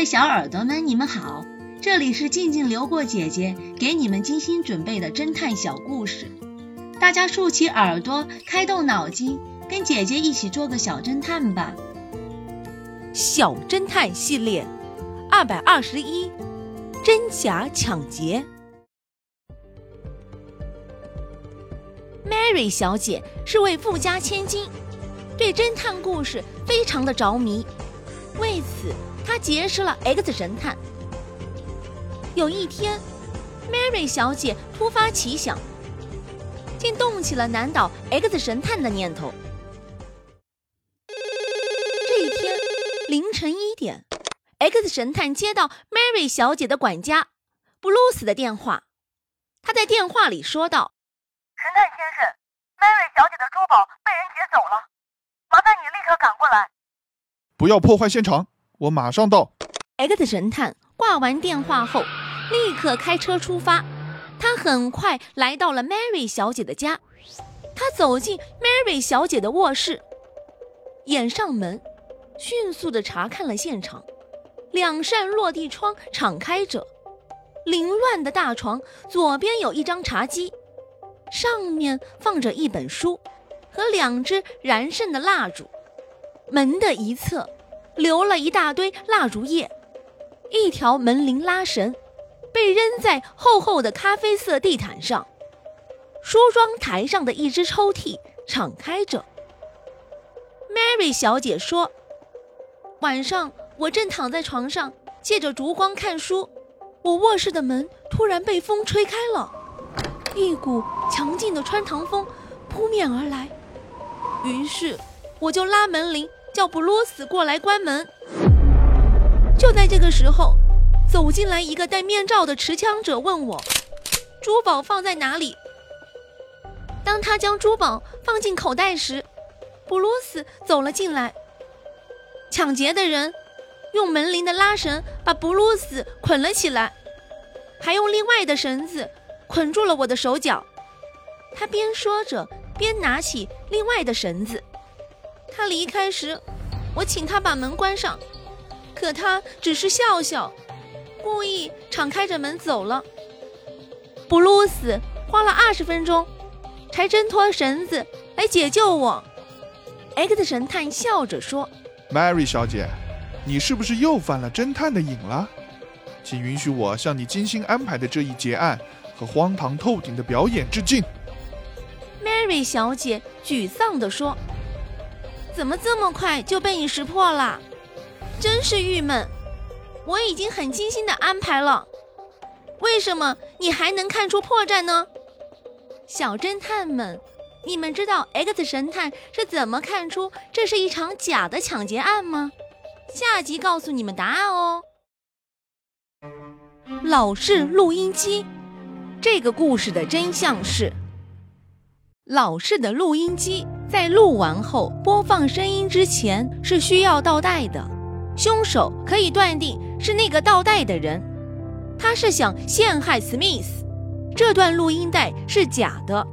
位小耳朵们，你们好，这里是静静流过姐姐给你们精心准备的侦探小故事，大家竖起耳朵，开动脑筋，跟姐姐一起做个小侦探吧。小侦探系列二百二十一，真假抢劫。Mary 小姐是位富家千金，对侦探故事非常的着迷，为此。他结识了 X 神探。有一天，Mary 小姐突发奇想，竟动起了难倒 X 神探的念头。这一天凌晨一点，X 神探接到 Mary 小姐的管家布鲁斯的电话，他在电话里说道：“神探先生，Mary 小姐的珠宝被人劫走了，麻烦你立刻赶过来。”不要破坏现场。我马上到。X 神探挂完电话后，立刻开车出发。他很快来到了 Mary 小姐的家。他走进 Mary 小姐的卧室，掩上门，迅速的查看了现场。两扇落地窗敞开着，凌乱的大床左边有一张茶几，上面放着一本书和两支燃盛的蜡烛。门的一侧。留了一大堆蜡烛叶，一条门铃拉绳被扔在厚厚的咖啡色地毯上。梳妆台上的一只抽屉敞开着。Mary 小姐说：“晚上我正躺在床上，借着烛光看书，我卧室的门突然被风吹开了，一股强劲的穿堂风扑面而来，于是我就拉门铃。”叫布鲁斯过来关门。就在这个时候，走进来一个戴面罩的持枪者，问我珠宝放在哪里。当他将珠宝放进口袋时，布鲁斯走了进来。抢劫的人用门铃的拉绳把布鲁斯捆了起来，还用另外的绳子捆住了我的手脚。他边说着，边拿起另外的绳子。他离开时，我请他把门关上，可他只是笑笑，故意敞开着门走了。布鲁斯花了二十分钟，才挣脱绳子来解救我。X 神探笑着说：“Mary 小姐，你是不是又犯了侦探的瘾了？请允许我向你精心安排的这一劫案和荒唐透顶的表演致敬。”Mary 小姐沮丧地说。怎么这么快就被你识破了？真是郁闷！我已经很精心的安排了，为什么你还能看出破绽呢？小侦探们，你们知道 X 神探是怎么看出这是一场假的抢劫案吗？下集告诉你们答案哦。老式录音机，这个故事的真相是。老式的录音机在录完后播放声音之前是需要倒带的，凶手可以断定是那个倒带的人，他是想陷害 Smith。这段录音带是假的。